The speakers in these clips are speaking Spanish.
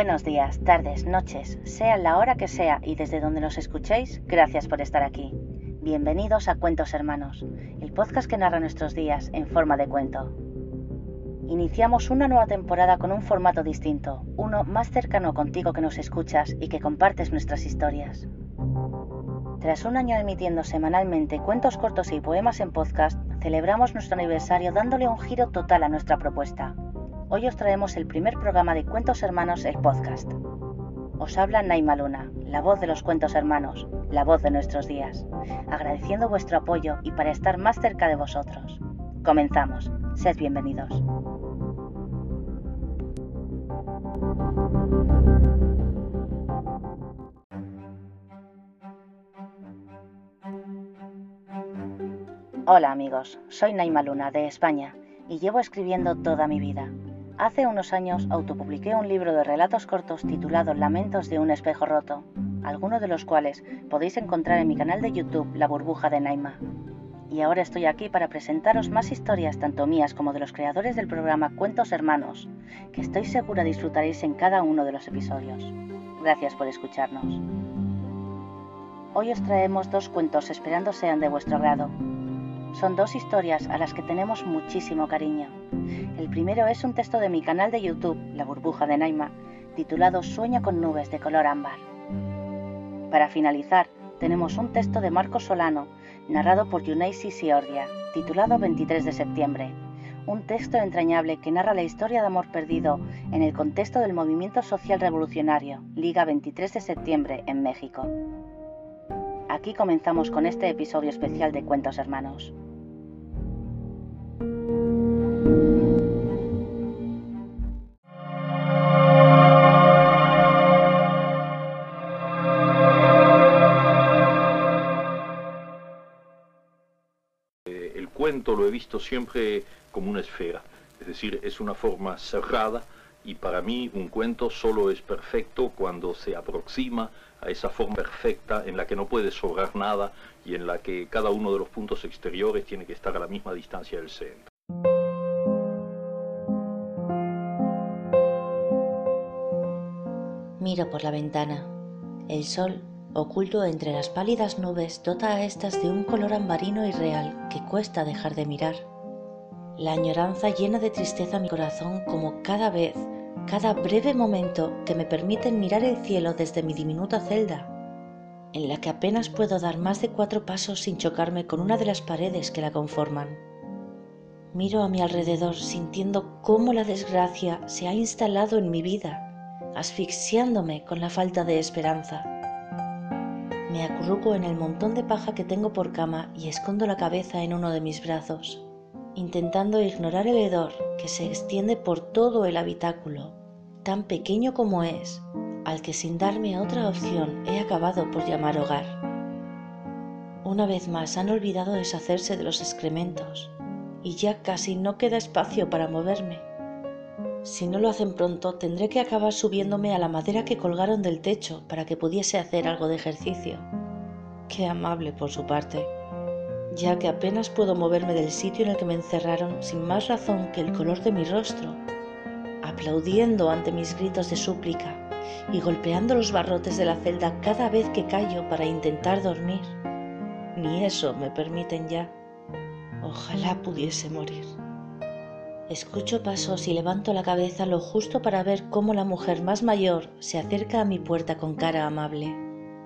Buenos días, tardes, noches, sea la hora que sea y desde donde nos escuchéis, gracias por estar aquí. Bienvenidos a Cuentos Hermanos, el podcast que narra nuestros días en forma de cuento. Iniciamos una nueva temporada con un formato distinto, uno más cercano contigo que nos escuchas y que compartes nuestras historias. Tras un año emitiendo semanalmente cuentos cortos y poemas en podcast, celebramos nuestro aniversario dándole un giro total a nuestra propuesta. Hoy os traemos el primer programa de Cuentos Hermanos, el podcast. Os habla Naima Luna, la voz de los cuentos hermanos, la voz de nuestros días, agradeciendo vuestro apoyo y para estar más cerca de vosotros. Comenzamos, sed bienvenidos. Hola amigos, soy Naima Luna de España y llevo escribiendo toda mi vida. Hace unos años autopubliqué un libro de relatos cortos titulado Lamentos de un espejo roto, algunos de los cuales podéis encontrar en mi canal de YouTube La burbuja de Naima. Y ahora estoy aquí para presentaros más historias tanto mías como de los creadores del programa Cuentos Hermanos, que estoy segura disfrutaréis en cada uno de los episodios. Gracias por escucharnos. Hoy os traemos dos cuentos esperando sean de vuestro agrado. Son dos historias a las que tenemos muchísimo cariño el primero es un texto de mi canal de YouTube, La burbuja de Naima, titulado Sueño con nubes de color ámbar. Para finalizar, tenemos un texto de Marco Solano, narrado por Yuneisi Siordia, titulado 23 de septiembre, un texto entrañable que narra la historia de amor perdido en el contexto del movimiento social revolucionario, Liga 23 de septiembre en México. Aquí comenzamos con este episodio especial de Cuentos Hermanos. lo he visto siempre como una esfera, es decir, es una forma cerrada y para mí un cuento solo es perfecto cuando se aproxima a esa forma perfecta en la que no puede sobrar nada y en la que cada uno de los puntos exteriores tiene que estar a la misma distancia del centro. Miro por la ventana. El sol oculto entre las pálidas nubes, dota a estas de un color ambarino y real que cuesta dejar de mirar. La añoranza llena de tristeza mi corazón como cada vez, cada breve momento que me permiten mirar el cielo desde mi diminuta celda, en la que apenas puedo dar más de cuatro pasos sin chocarme con una de las paredes que la conforman. Miro a mi alrededor sintiendo cómo la desgracia se ha instalado en mi vida, asfixiándome con la falta de esperanza. Me acurruco en el montón de paja que tengo por cama y escondo la cabeza en uno de mis brazos, intentando ignorar el hedor que se extiende por todo el habitáculo, tan pequeño como es, al que sin darme otra opción he acabado por llamar hogar. Una vez más han olvidado deshacerse de los excrementos y ya casi no queda espacio para moverme. Si no lo hacen pronto, tendré que acabar subiéndome a la madera que colgaron del techo para que pudiese hacer algo de ejercicio. Qué amable por su parte, ya que apenas puedo moverme del sitio en el que me encerraron sin más razón que el color de mi rostro, aplaudiendo ante mis gritos de súplica y golpeando los barrotes de la celda cada vez que callo para intentar dormir. Ni eso me permiten ya. Ojalá pudiese morir. Escucho pasos y levanto la cabeza lo justo para ver cómo la mujer más mayor se acerca a mi puerta con cara amable.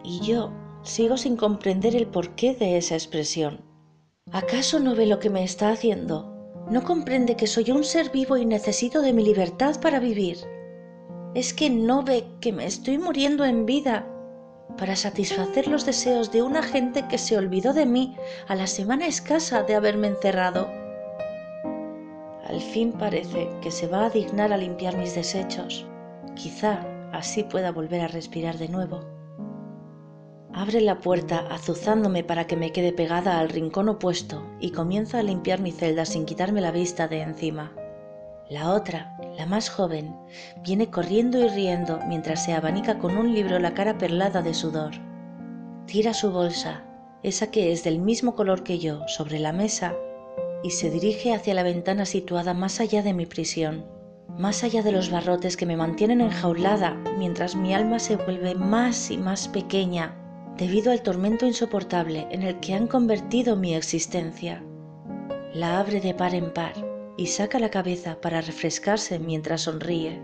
Y yo sigo sin comprender el porqué de esa expresión. ¿Acaso no ve lo que me está haciendo? ¿No comprende que soy un ser vivo y necesito de mi libertad para vivir? ¿Es que no ve que me estoy muriendo en vida para satisfacer los deseos de una gente que se olvidó de mí a la semana escasa de haberme encerrado? Al fin parece que se va a dignar a limpiar mis desechos. Quizá así pueda volver a respirar de nuevo. Abre la puerta azuzándome para que me quede pegada al rincón opuesto y comienza a limpiar mi celda sin quitarme la vista de encima. La otra, la más joven, viene corriendo y riendo mientras se abanica con un libro la cara perlada de sudor. Tira su bolsa, esa que es del mismo color que yo, sobre la mesa y se dirige hacia la ventana situada más allá de mi prisión. más allá de los barrotes que me mantienen enjaulada mientras mi alma se vuelve más y más pequeña debido al tormento insoportable en el que han convertido mi existencia. La abre de par en par y saca la cabeza para refrescarse mientras sonríe,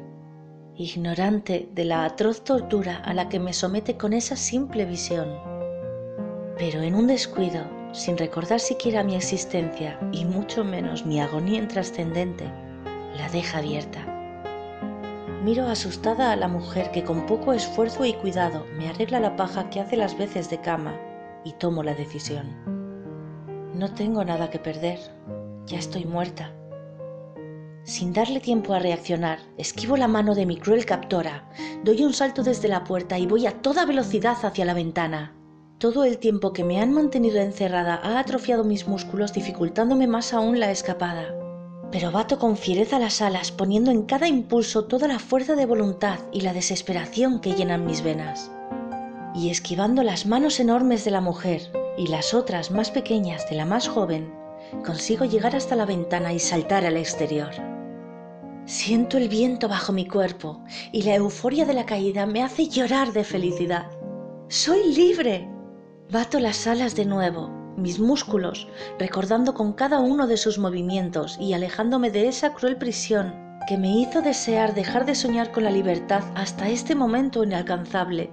ignorante de la atroz tortura a la que me somete con esa simple visión. Pero en un descuido, sin recordar siquiera mi existencia y mucho menos mi agonía intrascendente, la deja abierta. Miro asustada a la mujer que con poco esfuerzo y cuidado me arregla la paja que hace las veces de cama y tomo la decisión. No tengo nada que perder, ya estoy muerta. Sin darle tiempo a reaccionar, esquivo la mano de mi cruel captora, doy un salto desde la puerta y voy a toda velocidad hacia la ventana. Todo el tiempo que me han mantenido encerrada ha atrofiado mis músculos dificultándome más aún la escapada pero bato con fiereza las alas, poniendo en cada impulso toda la fuerza de voluntad y la desesperación que llenan mis venas. Y esquivando las manos enormes de la mujer y las otras más pequeñas de la más joven, consigo llegar hasta la ventana y saltar al exterior. Siento el viento bajo mi cuerpo y la euforia de la caída me hace llorar de felicidad. ¡Soy libre! Bato las alas de nuevo mis músculos, recordando con cada uno de sus movimientos y alejándome de esa cruel prisión que me hizo desear dejar de soñar con la libertad hasta este momento inalcanzable,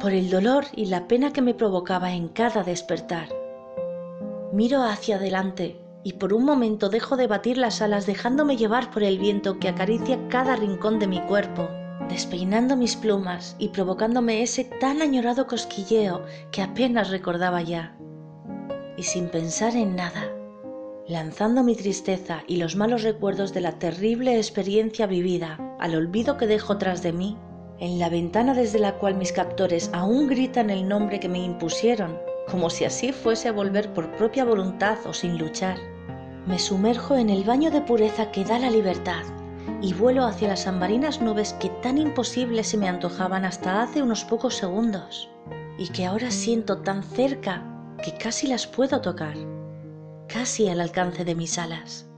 por el dolor y la pena que me provocaba en cada despertar. Miro hacia adelante y por un momento dejo de batir las alas dejándome llevar por el viento que acaricia cada rincón de mi cuerpo, despeinando mis plumas y provocándome ese tan añorado cosquilleo que apenas recordaba ya y sin pensar en nada, lanzando mi tristeza y los malos recuerdos de la terrible experiencia vivida al olvido que dejo tras de mí, en la ventana desde la cual mis captores aún gritan el nombre que me impusieron, como si así fuese a volver por propia voluntad o sin luchar. Me sumerjo en el baño de pureza que da la libertad y vuelo hacia las ambarinas nubes que tan imposibles se me antojaban hasta hace unos pocos segundos y que ahora siento tan cerca que casi las puedo tocar, casi al alcance de mis alas.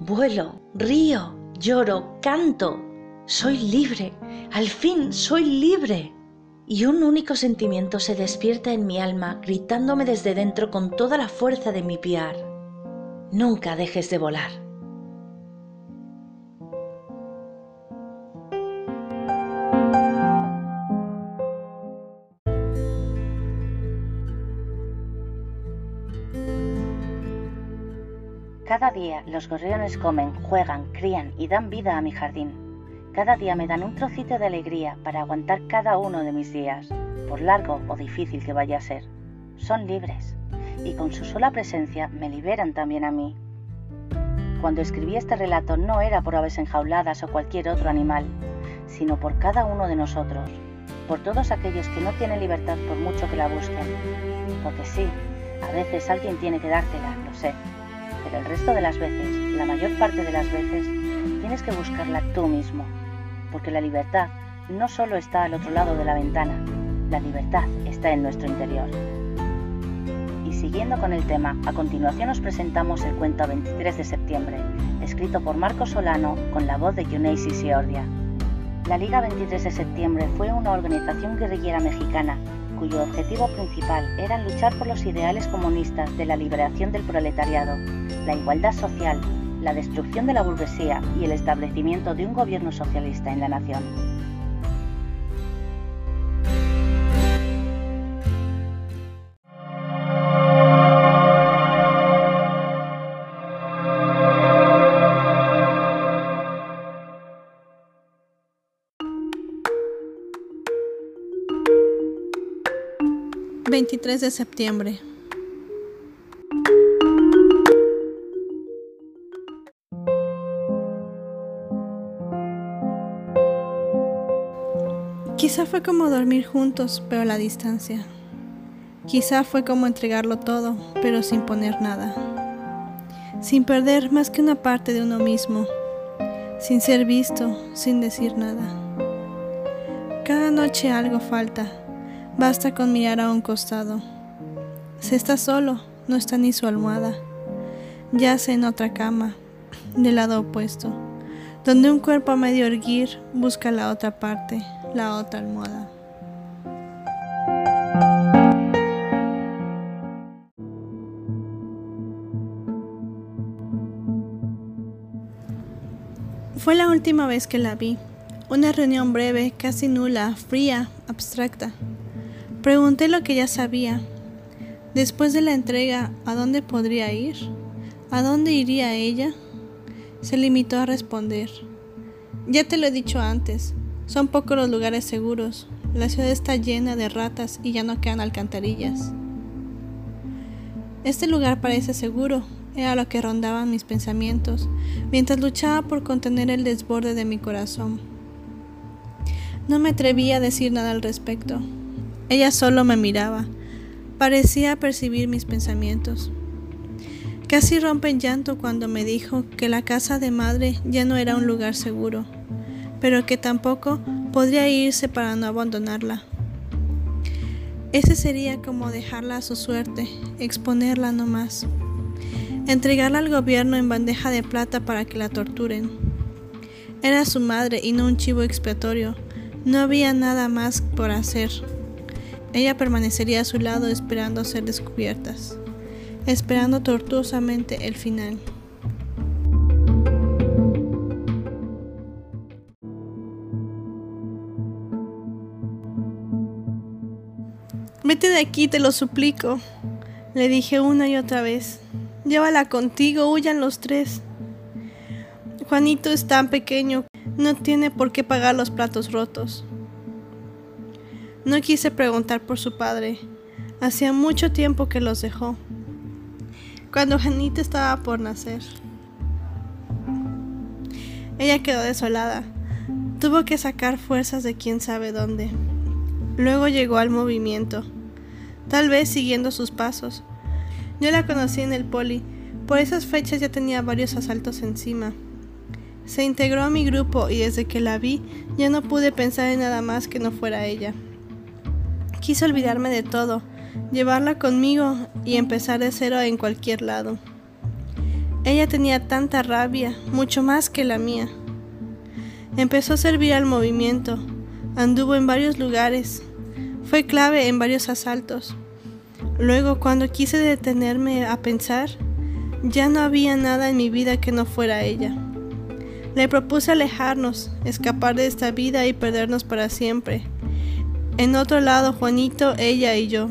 Vuelo, río, lloro, canto. Soy libre, al fin soy libre. Y un único sentimiento se despierta en mi alma, gritándome desde dentro con toda la fuerza de mi piar. Nunca dejes de volar. Cada día los gorriones comen, juegan, crían y dan vida a mi jardín. Cada día me dan un trocito de alegría para aguantar cada uno de mis días, por largo o difícil que vaya a ser. Son libres y con su sola presencia me liberan también a mí. Cuando escribí este relato no era por aves enjauladas o cualquier otro animal, sino por cada uno de nosotros, por todos aquellos que no tienen libertad por mucho que la busquen. Porque sí, a veces alguien tiene que dártela, lo sé, pero el resto de las veces, la mayor parte de las veces, tienes que buscarla tú mismo, porque la libertad no solo está al otro lado de la ventana, la libertad está en nuestro interior. Y siguiendo con el tema, a continuación os presentamos el cuento 23 de septiembre, escrito por Marco Solano con la voz de Yuneisi Siordia. La Liga 23 de septiembre fue una organización guerrillera mexicana cuyo objetivo principal era luchar por los ideales comunistas de la liberación del proletariado, la igualdad social, la destrucción de la burguesía y el establecimiento de un gobierno socialista en la nación. 23 de septiembre. Quizá fue como dormir juntos, pero a la distancia. Quizá fue como entregarlo todo, pero sin poner nada. Sin perder más que una parte de uno mismo. Sin ser visto, sin decir nada. Cada noche algo falta Basta con mirar a un costado. Se está solo, no está ni su almohada. Yace en otra cama, del lado opuesto, donde un cuerpo a medio erguir busca la otra parte, la otra almohada. Fue la última vez que la vi. Una reunión breve, casi nula, fría, abstracta. Pregunté lo que ya sabía. Después de la entrega, ¿a dónde podría ir? ¿A dónde iría ella? Se limitó a responder. Ya te lo he dicho antes, son pocos los lugares seguros. La ciudad está llena de ratas y ya no quedan alcantarillas. Este lugar parece seguro, era lo que rondaban mis pensamientos, mientras luchaba por contener el desborde de mi corazón. No me atrevía a decir nada al respecto. Ella solo me miraba. Parecía percibir mis pensamientos. Casi rompe en llanto cuando me dijo que la casa de madre ya no era un lugar seguro, pero que tampoco podría irse para no abandonarla. Ese sería como dejarla a su suerte, exponerla no más entregarla al gobierno en bandeja de plata para que la torturen. Era su madre y no un chivo expiatorio. No había nada más por hacer. Ella permanecería a su lado esperando ser descubiertas, esperando tortuosamente el final. Vete de aquí, te lo suplico, le dije una y otra vez. Llévala contigo, huyan los tres. Juanito es tan pequeño, no tiene por qué pagar los platos rotos. No quise preguntar por su padre. Hacía mucho tiempo que los dejó. Cuando Juanito estaba por nacer. Ella quedó desolada. Tuvo que sacar fuerzas de quién sabe dónde. Luego llegó al movimiento, tal vez siguiendo sus pasos, yo la conocí en el poli. Por esas fechas ya tenía varios asaltos encima. Se integró a mi grupo y desde que la vi ya no pude pensar en nada más que no fuera ella. Quise olvidarme de todo, llevarla conmigo y empezar de cero en cualquier lado. Ella tenía tanta rabia, mucho más que la mía. Empezó a servir al movimiento, anduvo en varios lugares, fue clave en varios asaltos. Luego, cuando quise detenerme a pensar, ya no había nada en mi vida que no fuera ella. Le propuse alejarnos, escapar de esta vida y perdernos para siempre. En otro lado, Juanito, ella y yo.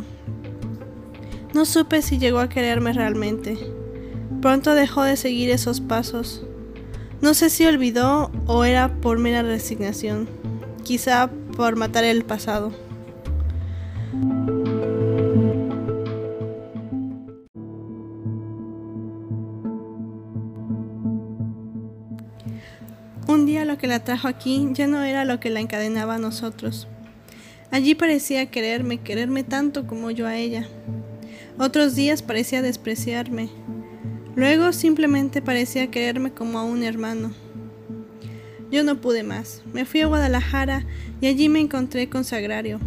No supe si llegó a quererme realmente. Pronto dejó de seguir esos pasos. No sé si olvidó o era por mera resignación, quizá por matar el pasado. Un día lo que la trajo aquí ya no era lo que la encadenaba a nosotros. Allí parecía quererme, quererme tanto como yo a ella. Otros días parecía despreciarme. Luego simplemente parecía quererme como a un hermano. Yo no pude más. Me fui a Guadalajara y allí me encontré con Sagrario.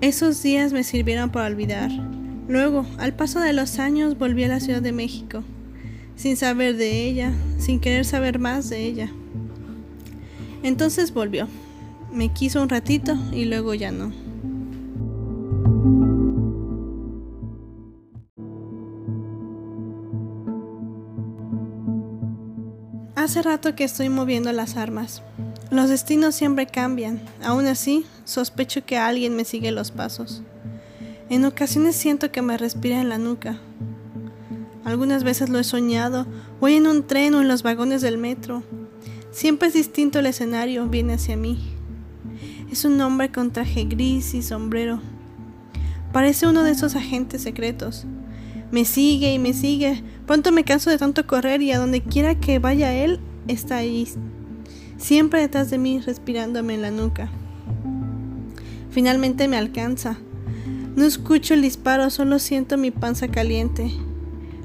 Esos días me sirvieron para olvidar. Luego, al paso de los años, volví a la Ciudad de México sin saber de ella, sin querer saber más de ella. Entonces volvió. Me quiso un ratito y luego ya no. Hace rato que estoy moviendo las armas. Los destinos siempre cambian. Aún así, sospecho que alguien me sigue los pasos. En ocasiones siento que me respira en la nuca, algunas veces lo he soñado, voy en un tren o en los vagones del metro. Siempre es distinto el escenario, viene hacia mí. Es un hombre con traje gris y sombrero. Parece uno de esos agentes secretos. Me sigue y me sigue. Pronto me canso de tanto correr y a donde quiera que vaya él, está ahí. Siempre detrás de mí, respirándome en la nuca. Finalmente me alcanza. No escucho el disparo, solo siento mi panza caliente.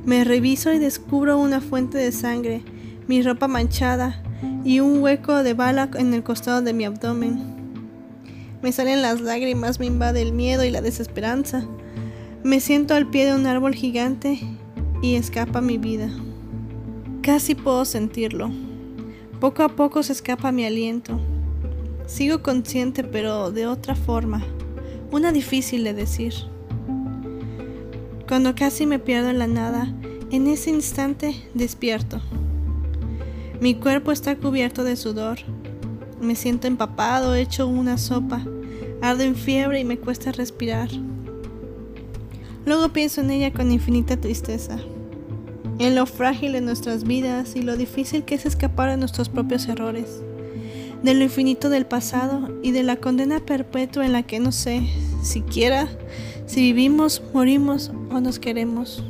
Me reviso y descubro una fuente de sangre, mi ropa manchada y un hueco de bala en el costado de mi abdomen. Me salen las lágrimas, me invade el miedo y la desesperanza. Me siento al pie de un árbol gigante y escapa mi vida. Casi puedo sentirlo. Poco a poco se escapa mi aliento. Sigo consciente pero de otra forma, una difícil de decir. Cuando casi me pierdo en la nada, en ese instante despierto. Mi cuerpo está cubierto de sudor. Me siento empapado, hecho una sopa. Ardo en fiebre y me cuesta respirar. Luego pienso en ella con infinita tristeza, en lo frágil de nuestras vidas y lo difícil que es escapar de nuestros propios errores, de lo infinito del pasado y de la condena perpetua en la que no sé siquiera si vivimos, morimos o nos queremos.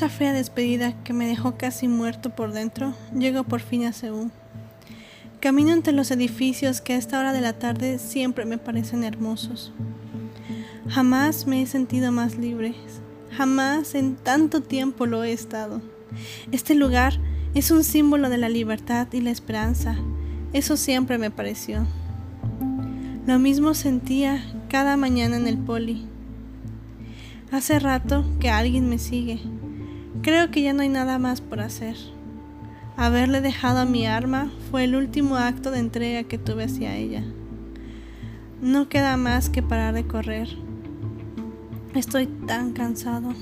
Esa fea despedida que me dejó casi muerto por dentro, llego por fin a Seúl. Camino entre los edificios que a esta hora de la tarde siempre me parecen hermosos. Jamás me he sentido más libre, jamás en tanto tiempo lo he estado. Este lugar es un símbolo de la libertad y la esperanza, eso siempre me pareció. Lo mismo sentía cada mañana en el poli. Hace rato que alguien me sigue. Creo que ya no hay nada más por hacer. Haberle dejado a mi arma fue el último acto de entrega que tuve hacia ella. No queda más que parar de correr. Estoy tan cansado.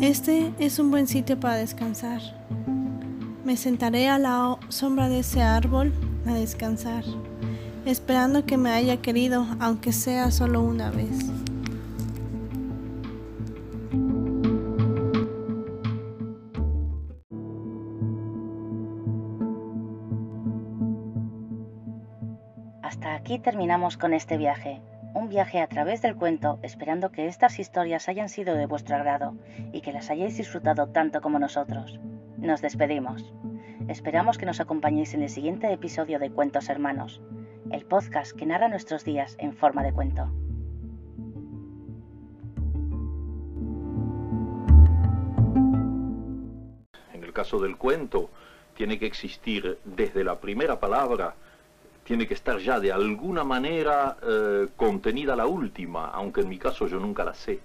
Este es un buen sitio para descansar. Me sentaré a la sombra de ese árbol a descansar, esperando que me haya querido, aunque sea solo una vez. Aquí terminamos con este viaje, un viaje a través del cuento, esperando que estas historias hayan sido de vuestro agrado y que las hayáis disfrutado tanto como nosotros. Nos despedimos. Esperamos que nos acompañéis en el siguiente episodio de Cuentos Hermanos, el podcast que narra nuestros días en forma de cuento. En el caso del cuento, tiene que existir desde la primera palabra tiene que estar ya de alguna manera eh, contenida la última, aunque en mi caso yo nunca la sé.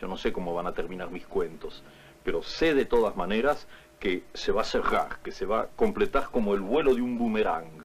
Yo no sé cómo van a terminar mis cuentos, pero sé de todas maneras que se va a cerrar, que se va a completar como el vuelo de un boomerang.